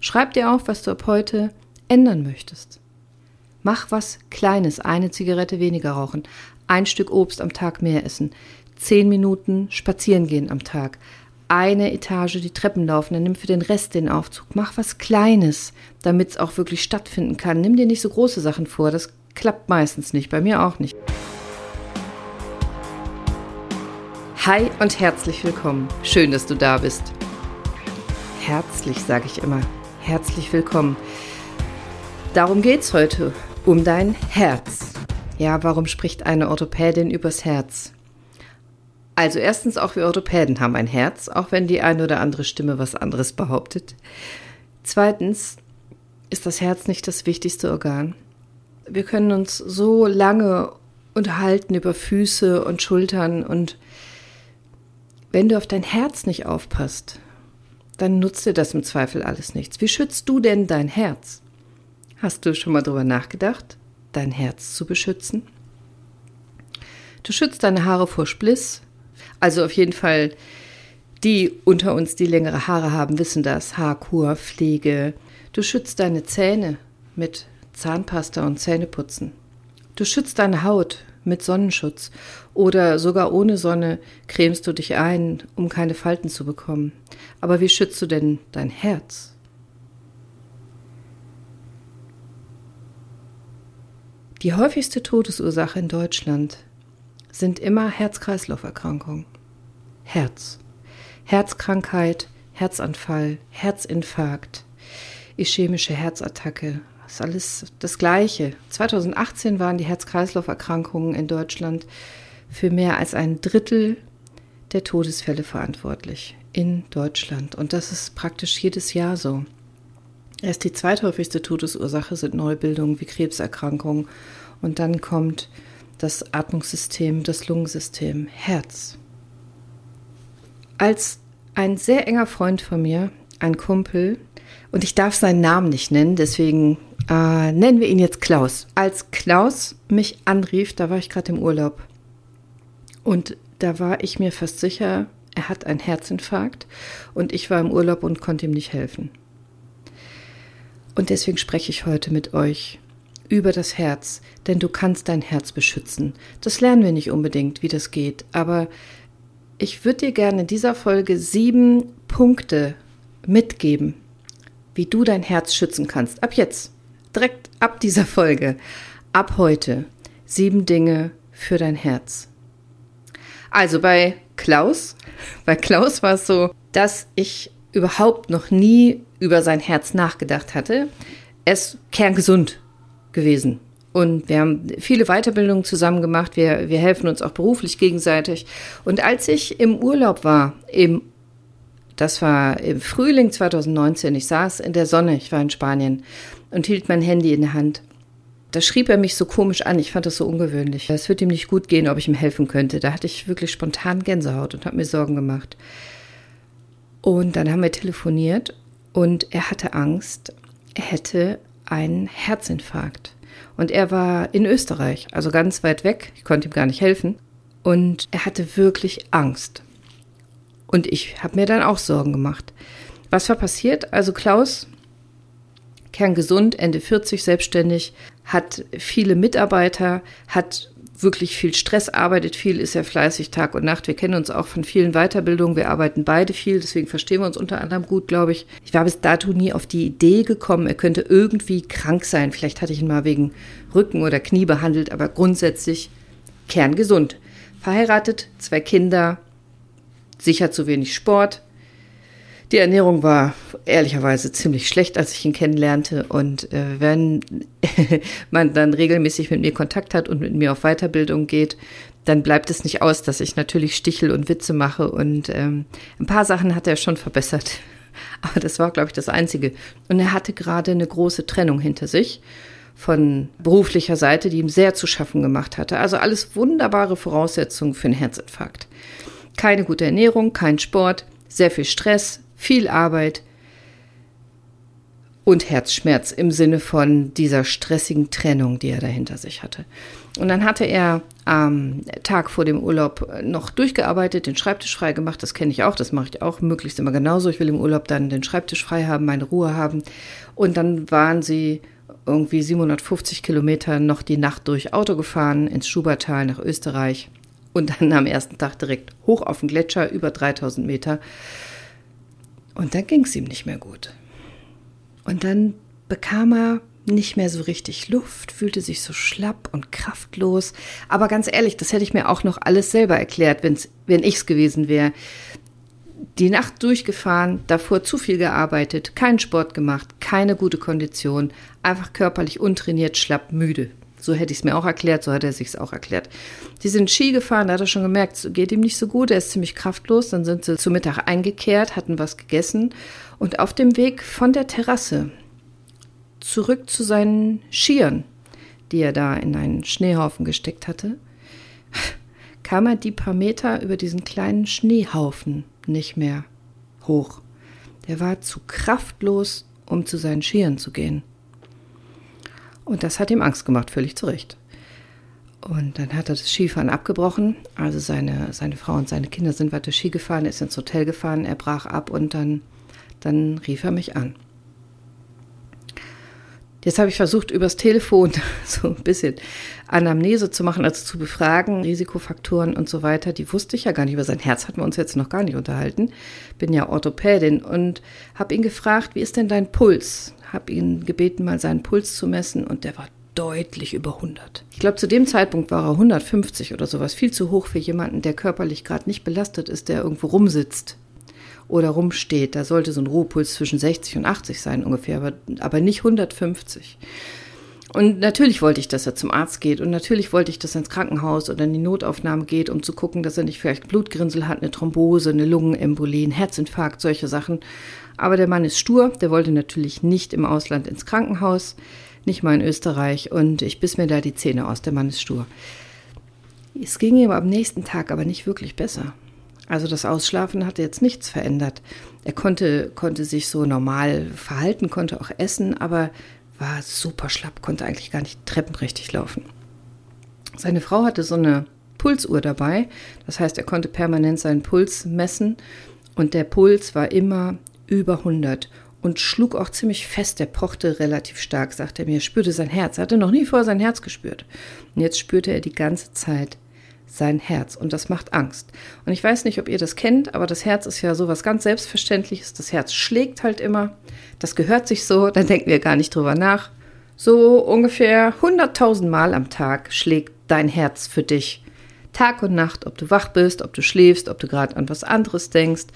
Schreib dir auf, was du ab heute ändern möchtest. Mach was Kleines, eine Zigarette weniger rauchen, ein Stück Obst am Tag mehr essen, zehn Minuten spazieren gehen am Tag, eine Etage die Treppen laufen, dann nimm für den Rest den Aufzug. Mach was Kleines, damit es auch wirklich stattfinden kann. Nimm dir nicht so große Sachen vor, das klappt meistens nicht, bei mir auch nicht. Hi und herzlich willkommen. Schön, dass du da bist. Herzlich, sage ich immer. Herzlich willkommen. Darum geht's heute, um dein Herz. Ja, warum spricht eine Orthopädin übers Herz? Also erstens, auch wir Orthopäden haben ein Herz, auch wenn die eine oder andere Stimme was anderes behauptet. Zweitens ist das Herz nicht das wichtigste Organ. Wir können uns so lange unterhalten über Füße und Schultern und wenn du auf dein Herz nicht aufpasst, dann nutzt dir das im Zweifel alles nichts. Wie schützt du denn dein Herz? Hast du schon mal darüber nachgedacht, dein Herz zu beschützen? Du schützt deine Haare vor Spliss, also auf jeden Fall die unter uns, die längere Haare haben, wissen das. Haarkur, Pflege. Du schützt deine Zähne mit Zahnpasta und Zähneputzen. Du schützt deine Haut mit Sonnenschutz oder sogar ohne Sonne cremst du dich ein, um keine Falten zu bekommen. Aber wie schützt du denn dein Herz? Die häufigste Todesursache in Deutschland sind immer Herz-Kreislauf-Erkrankungen. Herz. Herzkrankheit, Herzanfall, Herzinfarkt, ischämische Herzattacke. Das ist alles das Gleiche. 2018 waren die Herz-Kreislauf-Erkrankungen in Deutschland für mehr als ein Drittel der Todesfälle verantwortlich in Deutschland. Und das ist praktisch jedes Jahr so. Erst die zweithäufigste Todesursache sind Neubildungen wie Krebserkrankungen. Und dann kommt das Atmungssystem, das Lungensystem, Herz. Als ein sehr enger Freund von mir, ein Kumpel, und ich darf seinen Namen nicht nennen, deswegen äh, nennen wir ihn jetzt Klaus. Als Klaus mich anrief, da war ich gerade im Urlaub. Und da war ich mir fast sicher, er hat einen Herzinfarkt und ich war im Urlaub und konnte ihm nicht helfen. Und deswegen spreche ich heute mit euch über das Herz, denn du kannst dein Herz beschützen. Das lernen wir nicht unbedingt, wie das geht, aber ich würde dir gerne in dieser Folge sieben Punkte mitgeben, wie du dein Herz schützen kannst. Ab jetzt, direkt ab dieser Folge, ab heute, sieben Dinge für dein Herz. Also bei Klaus, bei Klaus war es so, dass ich überhaupt noch nie über sein Herz nachgedacht hatte. Es kerngesund gewesen. Und wir haben viele Weiterbildungen zusammen gemacht. Wir, wir helfen uns auch beruflich gegenseitig. Und als ich im Urlaub war, im, das war im Frühling 2019, ich saß in der Sonne, ich war in Spanien und hielt mein Handy in der Hand. Da schrieb er mich so komisch an, ich fand das so ungewöhnlich. Es wird ihm nicht gut gehen, ob ich ihm helfen könnte. Da hatte ich wirklich spontan Gänsehaut und habe mir Sorgen gemacht. Und dann haben wir telefoniert und er hatte Angst, er hätte einen Herzinfarkt. Und er war in Österreich, also ganz weit weg. Ich konnte ihm gar nicht helfen. Und er hatte wirklich Angst. Und ich habe mir dann auch Sorgen gemacht. Was war passiert? Also Klaus, kerngesund, Ende 40, selbstständig, hat viele Mitarbeiter, hat wirklich viel Stress, arbeitet viel, ist ja fleißig Tag und Nacht. Wir kennen uns auch von vielen Weiterbildungen. Wir arbeiten beide viel, deswegen verstehen wir uns unter anderem gut, glaube ich. Ich war bis dato nie auf die Idee gekommen, er könnte irgendwie krank sein. Vielleicht hatte ich ihn mal wegen Rücken oder Knie behandelt, aber grundsätzlich kerngesund. Verheiratet, zwei Kinder, sicher zu wenig Sport, die Ernährung war ehrlicherweise ziemlich schlecht, als ich ihn kennenlernte. Und äh, wenn man dann regelmäßig mit mir Kontakt hat und mit mir auf Weiterbildung geht, dann bleibt es nicht aus, dass ich natürlich Stichel und Witze mache. Und ähm, ein paar Sachen hat er schon verbessert. Aber das war, glaube ich, das Einzige. Und er hatte gerade eine große Trennung hinter sich von beruflicher Seite, die ihm sehr zu schaffen gemacht hatte. Also alles wunderbare Voraussetzungen für einen Herzinfarkt. Keine gute Ernährung, kein Sport, sehr viel Stress, viel Arbeit und Herzschmerz im Sinne von dieser stressigen Trennung, die er dahinter sich hatte. Und dann hatte er am Tag vor dem Urlaub noch durchgearbeitet, den Schreibtisch frei gemacht. Das kenne ich auch, das mache ich auch möglichst immer genauso. Ich will im Urlaub dann den Schreibtisch frei haben, meine Ruhe haben. Und dann waren sie irgendwie 750 Kilometer noch die Nacht durch Auto gefahren ins Schubertal nach Österreich und dann am ersten Tag direkt hoch auf den Gletscher über 3000 Meter. Und dann ging es ihm nicht mehr gut. Und dann bekam er nicht mehr so richtig Luft, fühlte sich so schlapp und kraftlos. Aber ganz ehrlich, das hätte ich mir auch noch alles selber erklärt, wenn's, wenn ich es gewesen wäre. Die Nacht durchgefahren, davor zu viel gearbeitet, keinen Sport gemacht, keine gute Kondition, einfach körperlich untrainiert, schlapp, müde. So hätte ich es mir auch erklärt, so hat er sich es auch erklärt. Die sind Ski gefahren, da hat er schon gemerkt, es geht ihm nicht so gut, er ist ziemlich kraftlos. Dann sind sie zu Mittag eingekehrt, hatten was gegessen und auf dem Weg von der Terrasse zurück zu seinen Skiern, die er da in einen Schneehaufen gesteckt hatte, kam er die paar Meter über diesen kleinen Schneehaufen nicht mehr hoch. Der war zu kraftlos, um zu seinen Skiern zu gehen. Und das hat ihm Angst gemacht, völlig zu Recht. Und dann hat er das Skifahren abgebrochen. Also seine, seine Frau und seine Kinder sind weiter Ski gefahren, ist ins Hotel gefahren, er brach ab und dann dann rief er mich an. Jetzt habe ich versucht, übers Telefon so ein bisschen Anamnese zu machen, also zu befragen, Risikofaktoren und so weiter. Die wusste ich ja gar nicht. Über sein Herz hatten wir uns jetzt noch gar nicht unterhalten. Bin ja Orthopädin und habe ihn gefragt, wie ist denn dein Puls? Habe ihn gebeten, mal seinen Puls zu messen und der war deutlich über 100. Ich glaube, zu dem Zeitpunkt war er 150 oder sowas. Viel zu hoch für jemanden, der körperlich gerade nicht belastet ist, der irgendwo rumsitzt oder rumsteht. Da sollte so ein Ruhepuls zwischen 60 und 80 sein ungefähr, aber, aber nicht 150. Und natürlich wollte ich, dass er zum Arzt geht und natürlich wollte ich, dass er ins Krankenhaus oder in die Notaufnahme geht, um zu gucken, dass er nicht vielleicht Blutgrinsel hat, eine Thrombose, eine Lungenembolie, einen Herzinfarkt, solche Sachen. Aber der Mann ist stur, der wollte natürlich nicht im Ausland ins Krankenhaus, nicht mal in Österreich und ich biss mir da die Zähne aus, der Mann ist stur. Es ging ihm am nächsten Tag aber nicht wirklich besser. Also das Ausschlafen hatte jetzt nichts verändert. Er konnte, konnte sich so normal verhalten, konnte auch essen, aber war super schlapp, konnte eigentlich gar nicht treppenrichtig laufen. Seine Frau hatte so eine Pulsuhr dabei, das heißt, er konnte permanent seinen Puls messen und der Puls war immer über 100 und schlug auch ziemlich fest, der pochte relativ stark, sagte er mir, spürte sein Herz, er hatte noch nie vorher sein Herz gespürt. Und jetzt spürte er die ganze Zeit sein Herz und das macht Angst. Und ich weiß nicht, ob ihr das kennt, aber das Herz ist ja sowas ganz Selbstverständliches. Das Herz schlägt halt immer. Das gehört sich so, dann denken wir gar nicht drüber nach. So ungefähr 100.000 Mal am Tag schlägt dein Herz für dich. Tag und Nacht, ob du wach bist, ob du schläfst, ob du gerade an was anderes denkst.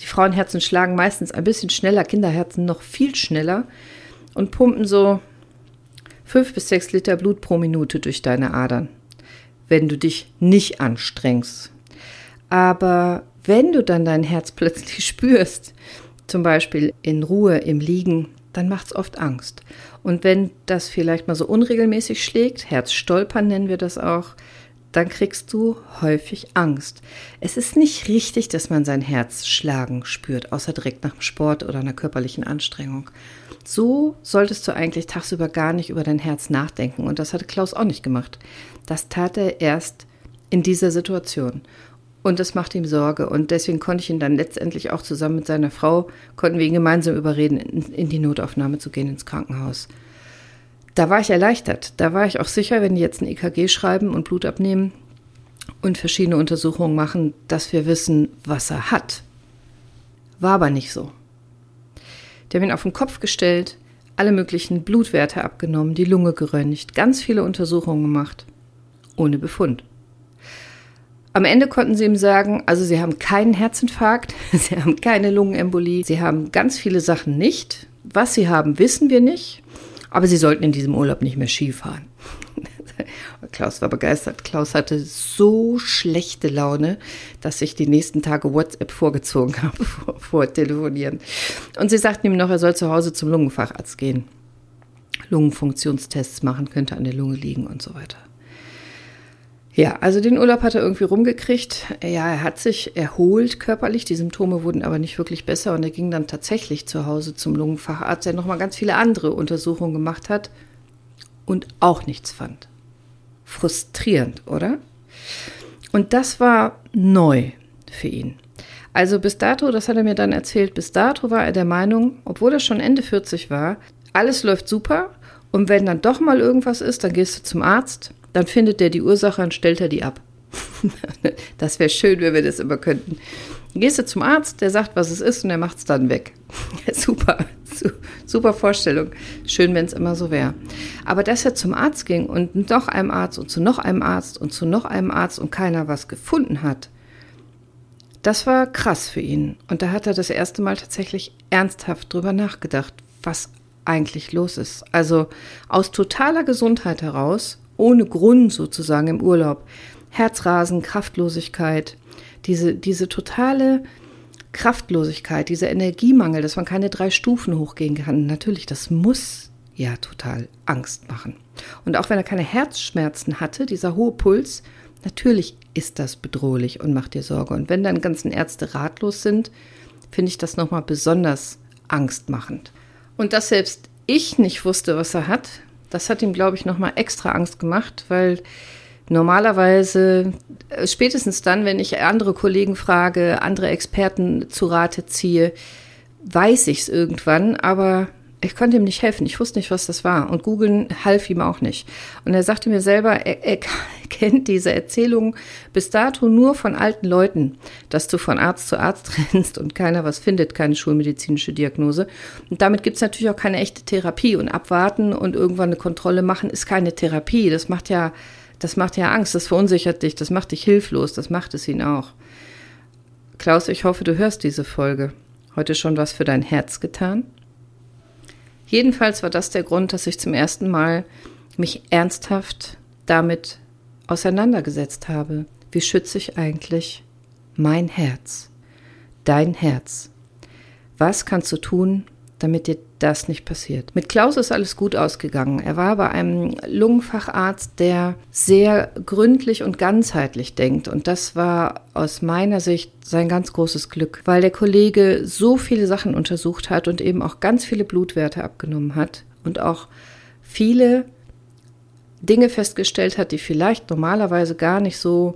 Die Frauenherzen schlagen meistens ein bisschen schneller, Kinderherzen noch viel schneller und pumpen so fünf bis sechs Liter Blut pro Minute durch deine Adern wenn du dich nicht anstrengst. Aber wenn du dann dein Herz plötzlich spürst, zum Beispiel in Ruhe im Liegen, dann macht es oft Angst. Und wenn das vielleicht mal so unregelmäßig schlägt, Herzstolpern nennen wir das auch, dann kriegst du häufig Angst. Es ist nicht richtig, dass man sein Herz schlagen spürt, außer direkt nach dem Sport oder einer körperlichen Anstrengung. So solltest du eigentlich tagsüber gar nicht über dein Herz nachdenken. Und das hatte Klaus auch nicht gemacht. Das tat er erst in dieser Situation. Und das macht ihm Sorge. Und deswegen konnte ich ihn dann letztendlich auch zusammen mit seiner Frau, konnten wir ihn gemeinsam überreden, in, in die Notaufnahme zu gehen, ins Krankenhaus. Da war ich erleichtert. Da war ich auch sicher, wenn die jetzt ein EKG schreiben und Blut abnehmen und verschiedene Untersuchungen machen, dass wir wissen, was er hat. War aber nicht so. Die haben ihn auf den Kopf gestellt, alle möglichen Blutwerte abgenommen, die Lunge geröntgt, ganz viele Untersuchungen gemacht, ohne Befund. Am Ende konnten sie ihm sagen, also sie haben keinen Herzinfarkt, sie haben keine Lungenembolie, sie haben ganz viele Sachen nicht. Was sie haben, wissen wir nicht, aber sie sollten in diesem Urlaub nicht mehr Ski fahren. Klaus war begeistert. Klaus hatte so schlechte Laune, dass ich die nächsten Tage WhatsApp vorgezogen habe vor, vor Telefonieren. Und sie sagten ihm noch, er soll zu Hause zum Lungenfacharzt gehen. Lungenfunktionstests machen, könnte an der Lunge liegen und so weiter. Ja, also den Urlaub hat er irgendwie rumgekriegt. Ja, er hat sich erholt körperlich. Die Symptome wurden aber nicht wirklich besser und er ging dann tatsächlich zu Hause zum Lungenfacharzt, der nochmal ganz viele andere Untersuchungen gemacht hat und auch nichts fand. Frustrierend, oder? Und das war neu für ihn. Also bis dato, das hat er mir dann erzählt, bis dato war er der Meinung, obwohl er schon Ende 40 war, alles läuft super und wenn dann doch mal irgendwas ist, dann gehst du zum Arzt dann findet der die Ursache und stellt er die ab. das wäre schön, wenn wir das immer könnten. gehst du zum Arzt, der sagt, was es ist, und er macht es dann weg. super, super Vorstellung. Schön, wenn es immer so wäre. Aber dass er zum Arzt ging und noch einem Arzt und zu noch einem Arzt und zu noch einem Arzt und keiner was gefunden hat, das war krass für ihn. Und da hat er das erste Mal tatsächlich ernsthaft drüber nachgedacht, was eigentlich los ist. Also aus totaler Gesundheit heraus ohne Grund sozusagen im Urlaub. Herzrasen, Kraftlosigkeit, diese, diese totale Kraftlosigkeit, dieser Energiemangel, dass man keine drei Stufen hochgehen kann. Natürlich, das muss ja total Angst machen. Und auch wenn er keine Herzschmerzen hatte, dieser hohe Puls, natürlich ist das bedrohlich und macht dir Sorge. Und wenn dann ganzen Ärzte ratlos sind, finde ich das nochmal besonders angstmachend. Und dass selbst ich nicht wusste, was er hat, das hat ihm, glaube ich, nochmal extra Angst gemacht, weil normalerweise, äh, spätestens dann, wenn ich andere Kollegen frage, andere Experten zu Rate ziehe, weiß ich es irgendwann, aber ich konnte ihm nicht helfen. Ich wusste nicht, was das war. Und googeln half ihm auch nicht. Und er sagte mir selber, er, er kennt diese Erzählung bis dato nur von alten Leuten, dass du von Arzt zu Arzt rennst und keiner was findet, keine schulmedizinische Diagnose. Und damit gibt es natürlich auch keine echte Therapie. Und abwarten und irgendwann eine Kontrolle machen ist keine Therapie. Das macht ja, das macht ja Angst, das verunsichert dich, das macht dich hilflos, das macht es ihn auch. Klaus, ich hoffe, du hörst diese Folge. Heute schon was für dein Herz getan? Jedenfalls war das der Grund, dass ich zum ersten Mal mich ernsthaft damit auseinandergesetzt habe. Wie schütze ich eigentlich mein Herz, dein Herz? Was kannst du tun, damit dir das nicht passiert. Mit Klaus ist alles gut ausgegangen. Er war bei einem Lungenfacharzt, der sehr gründlich und ganzheitlich denkt. Und das war aus meiner Sicht sein ganz großes Glück, weil der Kollege so viele Sachen untersucht hat und eben auch ganz viele Blutwerte abgenommen hat und auch viele Dinge festgestellt hat, die vielleicht normalerweise gar nicht so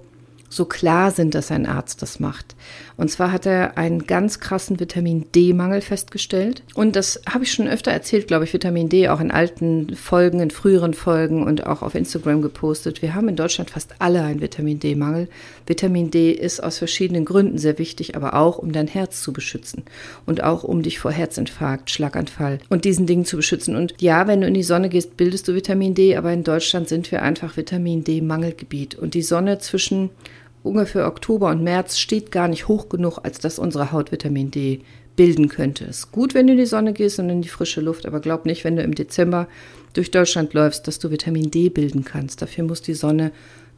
so klar sind, dass ein Arzt das macht. Und zwar hat er einen ganz krassen Vitamin D-Mangel festgestellt. Und das habe ich schon öfter erzählt, glaube ich, Vitamin D auch in alten Folgen, in früheren Folgen und auch auf Instagram gepostet. Wir haben in Deutschland fast alle einen Vitamin D-Mangel. Vitamin D ist aus verschiedenen Gründen sehr wichtig, aber auch um dein Herz zu beschützen und auch um dich vor Herzinfarkt, Schlaganfall und diesen Dingen zu beschützen. Und ja, wenn du in die Sonne gehst, bildest du Vitamin D, aber in Deutschland sind wir einfach Vitamin D-Mangelgebiet. Und die Sonne zwischen ungefähr Oktober und März steht gar nicht hoch genug, als dass unsere Haut Vitamin D bilden könnte. Es ist gut, wenn du in die Sonne gehst und in die frische Luft, aber glaub nicht, wenn du im Dezember durch Deutschland läufst, dass du Vitamin D bilden kannst. Dafür muss die Sonne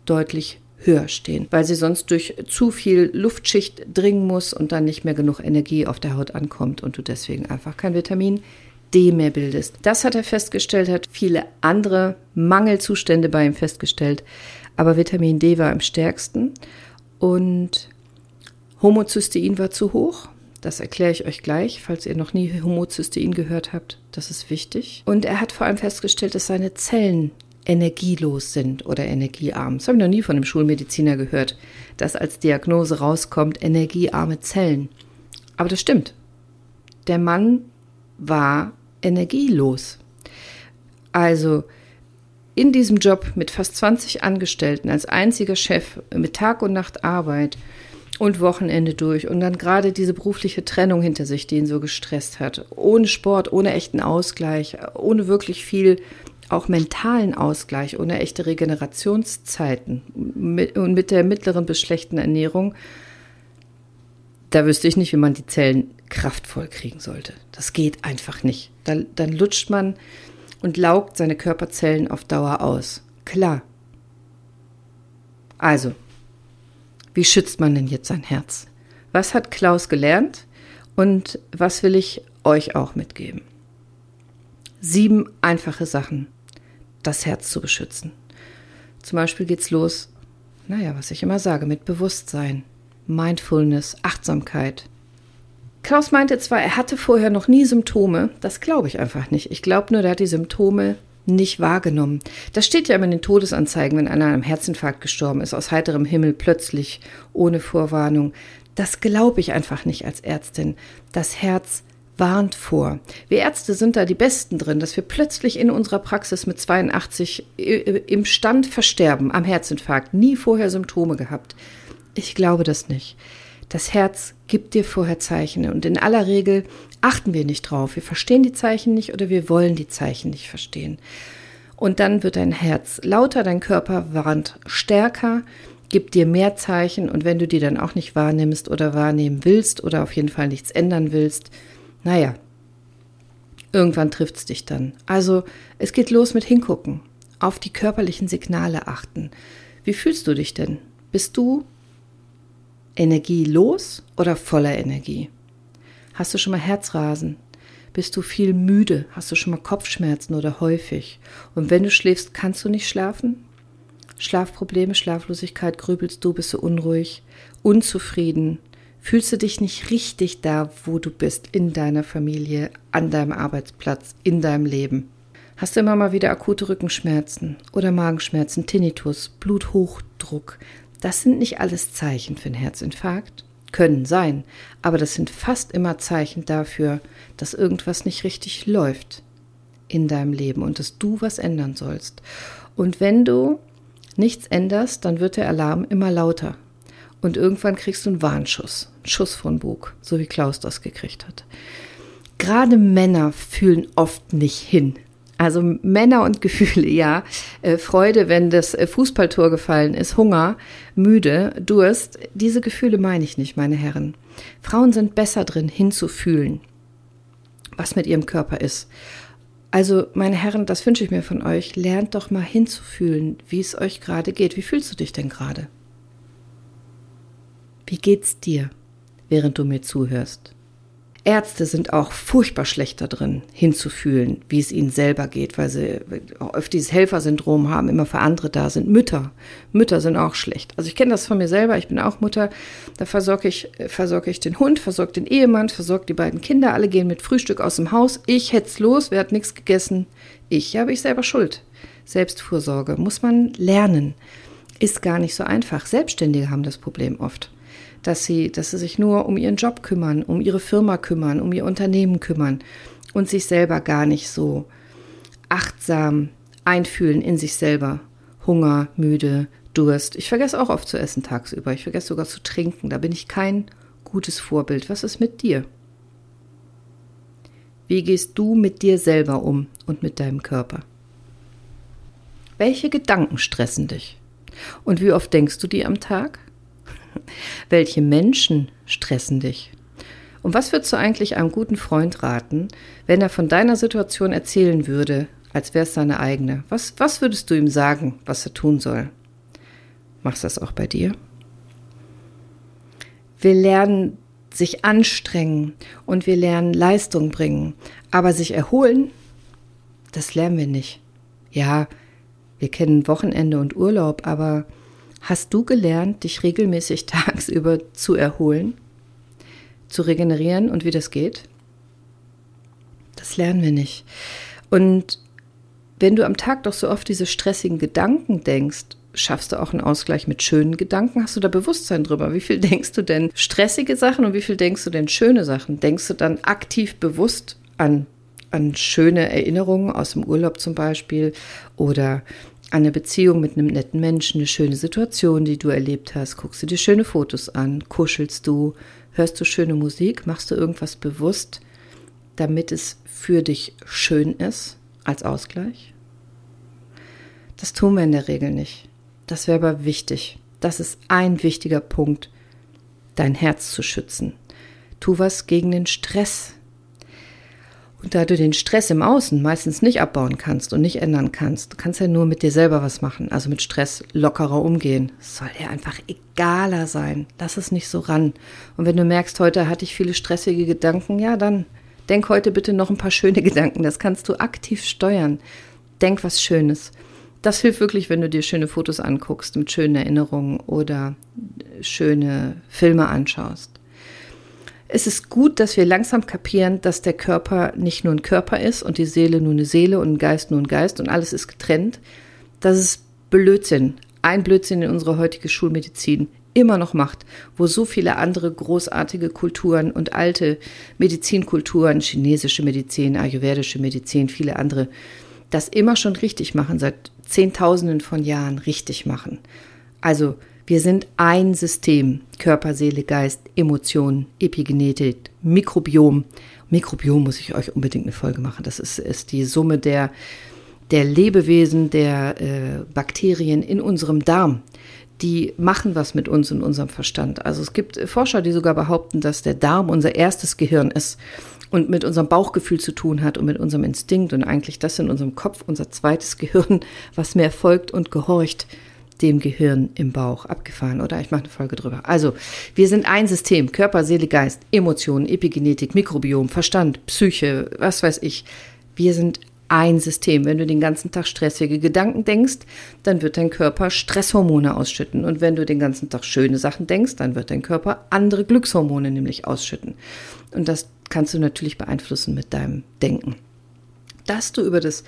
deutlich höher stehen, weil sie sonst durch zu viel Luftschicht dringen muss und dann nicht mehr genug Energie auf der Haut ankommt und du deswegen einfach kein Vitamin D mehr bildest. Das hat er festgestellt, hat viele andere Mangelzustände bei ihm festgestellt aber Vitamin D war am stärksten und Homozystein war zu hoch. Das erkläre ich euch gleich, falls ihr noch nie Homozystein gehört habt. Das ist wichtig. Und er hat vor allem festgestellt, dass seine Zellen energielos sind oder energiearm. Das habe ich noch nie von einem Schulmediziner gehört, dass als Diagnose rauskommt, energiearme Zellen. Aber das stimmt. Der Mann war energielos. Also in diesem Job mit fast 20 Angestellten als einziger Chef mit Tag und Nacht Arbeit und Wochenende durch und dann gerade diese berufliche Trennung hinter sich, die ihn so gestresst hat, ohne Sport, ohne echten Ausgleich, ohne wirklich viel auch mentalen Ausgleich, ohne echte Regenerationszeiten und mit der mittleren bis schlechten Ernährung, da wüsste ich nicht, wie man die Zellen kraftvoll kriegen sollte. Das geht einfach nicht. Dann, dann lutscht man und laugt seine Körperzellen auf Dauer aus. Klar. Also, wie schützt man denn jetzt sein Herz? Was hat Klaus gelernt und was will ich euch auch mitgeben? Sieben einfache Sachen, das Herz zu beschützen. Zum Beispiel geht's los naja, was ich immer sage, mit Bewusstsein, Mindfulness, Achtsamkeit. Klaus meinte zwar, er hatte vorher noch nie Symptome, das glaube ich einfach nicht. Ich glaube nur, der hat die Symptome nicht wahrgenommen. Das steht ja immer in den Todesanzeigen, wenn einer an einem Herzinfarkt gestorben ist, aus heiterem Himmel plötzlich, ohne Vorwarnung. Das glaube ich einfach nicht als Ärztin. Das Herz warnt vor. Wir Ärzte sind da die Besten drin, dass wir plötzlich in unserer Praxis mit 82 im Stand versterben am Herzinfarkt, nie vorher Symptome gehabt. Ich glaube das nicht. Das Herz gibt dir vorher Zeichen und in aller Regel achten wir nicht drauf. Wir verstehen die Zeichen nicht oder wir wollen die Zeichen nicht verstehen. Und dann wird dein Herz lauter, dein Körper warnt stärker, gibt dir mehr Zeichen und wenn du die dann auch nicht wahrnimmst oder wahrnehmen willst oder auf jeden Fall nichts ändern willst, naja, irgendwann trifft es dich dann. Also es geht los mit hingucken, auf die körperlichen Signale achten. Wie fühlst du dich denn? Bist du energielos oder voller Energie? Hast du schon mal Herzrasen? Bist du viel müde? Hast du schon mal Kopfschmerzen oder häufig? Und wenn du schläfst, kannst du nicht schlafen? Schlafprobleme, Schlaflosigkeit, grübelst du, bist du unruhig, unzufrieden, fühlst du dich nicht richtig da, wo du bist, in deiner Familie, an deinem Arbeitsplatz, in deinem Leben. Hast du immer mal wieder akute Rückenschmerzen oder Magenschmerzen, Tinnitus, Bluthochdruck? Das sind nicht alles Zeichen für einen Herzinfarkt. Können sein, aber das sind fast immer Zeichen dafür, dass irgendwas nicht richtig läuft in deinem Leben und dass du was ändern sollst. Und wenn du nichts änderst, dann wird der Alarm immer lauter. Und irgendwann kriegst du einen Warnschuss, einen Schuss von Bug, so wie Klaus das gekriegt hat. Gerade Männer fühlen oft nicht hin. Also Männer und Gefühle, ja. Äh, Freude, wenn das äh, Fußballtor gefallen ist, Hunger, müde, Durst. Diese Gefühle meine ich nicht, meine Herren. Frauen sind besser drin, hinzufühlen, was mit ihrem Körper ist. Also, meine Herren, das wünsche ich mir von euch. Lernt doch mal hinzufühlen, wie es euch gerade geht. Wie fühlst du dich denn gerade? Wie geht's dir, während du mir zuhörst? Ärzte sind auch furchtbar schlecht da drin, hinzufühlen, wie es ihnen selber geht, weil sie oft dieses Helfersyndrom haben, immer für andere da sind. Mütter. Mütter sind auch schlecht. Also ich kenne das von mir selber, ich bin auch Mutter. Da versorge ich, versorge ich den Hund, versorge den Ehemann, versorge die beiden Kinder. Alle gehen mit Frühstück aus dem Haus. Ich hetz los, wer hat nichts gegessen? Ich habe ich selber Schuld. Selbstfürsorge muss man lernen. Ist gar nicht so einfach. Selbstständige haben das Problem oft dass sie, dass sie sich nur um ihren Job kümmern, um ihre Firma kümmern, um ihr Unternehmen kümmern und sich selber gar nicht so achtsam einfühlen in sich selber. Hunger, müde, Durst. Ich vergesse auch oft zu essen tagsüber. Ich vergesse sogar zu trinken. Da bin ich kein gutes Vorbild. Was ist mit dir? Wie gehst du mit dir selber um und mit deinem Körper? Welche Gedanken stressen dich? Und wie oft denkst du die am Tag? Welche Menschen stressen dich? Und was würdest du eigentlich einem guten Freund raten, wenn er von deiner Situation erzählen würde, als wäre es seine eigene? Was, was würdest du ihm sagen, was er tun soll? Machst du das auch bei dir? Wir lernen sich anstrengen und wir lernen Leistung bringen, aber sich erholen, das lernen wir nicht. Ja, wir kennen Wochenende und Urlaub, aber Hast du gelernt, dich regelmäßig tagsüber zu erholen, zu regenerieren und wie das geht? Das lernen wir nicht. Und wenn du am Tag doch so oft diese stressigen Gedanken denkst, schaffst du auch einen Ausgleich mit schönen Gedanken? Hast du da Bewusstsein drüber? Wie viel denkst du denn stressige Sachen und wie viel denkst du denn schöne Sachen? Denkst du dann aktiv bewusst an, an schöne Erinnerungen aus dem Urlaub zum Beispiel oder eine Beziehung mit einem netten Menschen, eine schöne Situation, die du erlebt hast, guckst du dir schöne Fotos an, kuschelst du, hörst du schöne Musik, machst du irgendwas bewusst, damit es für dich schön ist als Ausgleich? Das tun wir in der Regel nicht. Das wäre aber wichtig. Das ist ein wichtiger Punkt, dein Herz zu schützen. Tu was gegen den Stress, und da du den Stress im Außen meistens nicht abbauen kannst und nicht ändern kannst, du kannst ja nur mit dir selber was machen, also mit Stress lockerer umgehen. Es soll dir einfach egaler sein. Lass es nicht so ran. Und wenn du merkst, heute hatte ich viele stressige Gedanken, ja, dann denk heute bitte noch ein paar schöne Gedanken. Das kannst du aktiv steuern. Denk was Schönes. Das hilft wirklich, wenn du dir schöne Fotos anguckst mit schönen Erinnerungen oder schöne Filme anschaust. Es ist gut, dass wir langsam kapieren, dass der Körper nicht nur ein Körper ist und die Seele nur eine Seele und ein Geist nur ein Geist und alles ist getrennt. Das ist Blödsinn. Ein Blödsinn in unserer heutigen Schulmedizin immer noch macht, wo so viele andere großartige Kulturen und alte Medizinkulturen, chinesische Medizin, ayurvedische Medizin, viele andere, das immer schon richtig machen, seit Zehntausenden von Jahren richtig machen. Also wir sind ein System, Körper, Seele, Geist, Emotionen, Epigenetik, Mikrobiom. Mikrobiom muss ich euch unbedingt eine Folge machen. Das ist, ist die Summe der, der Lebewesen, der äh, Bakterien in unserem Darm. Die machen was mit uns und unserem Verstand. Also es gibt Forscher, die sogar behaupten, dass der Darm unser erstes Gehirn ist und mit unserem Bauchgefühl zu tun hat und mit unserem Instinkt und eigentlich das in unserem Kopf unser zweites Gehirn, was mehr folgt und gehorcht dem Gehirn im Bauch abgefahren, oder? Ich mache eine Folge drüber. Also, wir sind ein System, Körper, Seele, Geist, Emotionen, Epigenetik, Mikrobiom, Verstand, Psyche, was weiß ich. Wir sind ein System. Wenn du den ganzen Tag stressige Gedanken denkst, dann wird dein Körper Stresshormone ausschütten. Und wenn du den ganzen Tag schöne Sachen denkst, dann wird dein Körper andere Glückshormone nämlich ausschütten. Und das kannst du natürlich beeinflussen mit deinem Denken. Dass du über das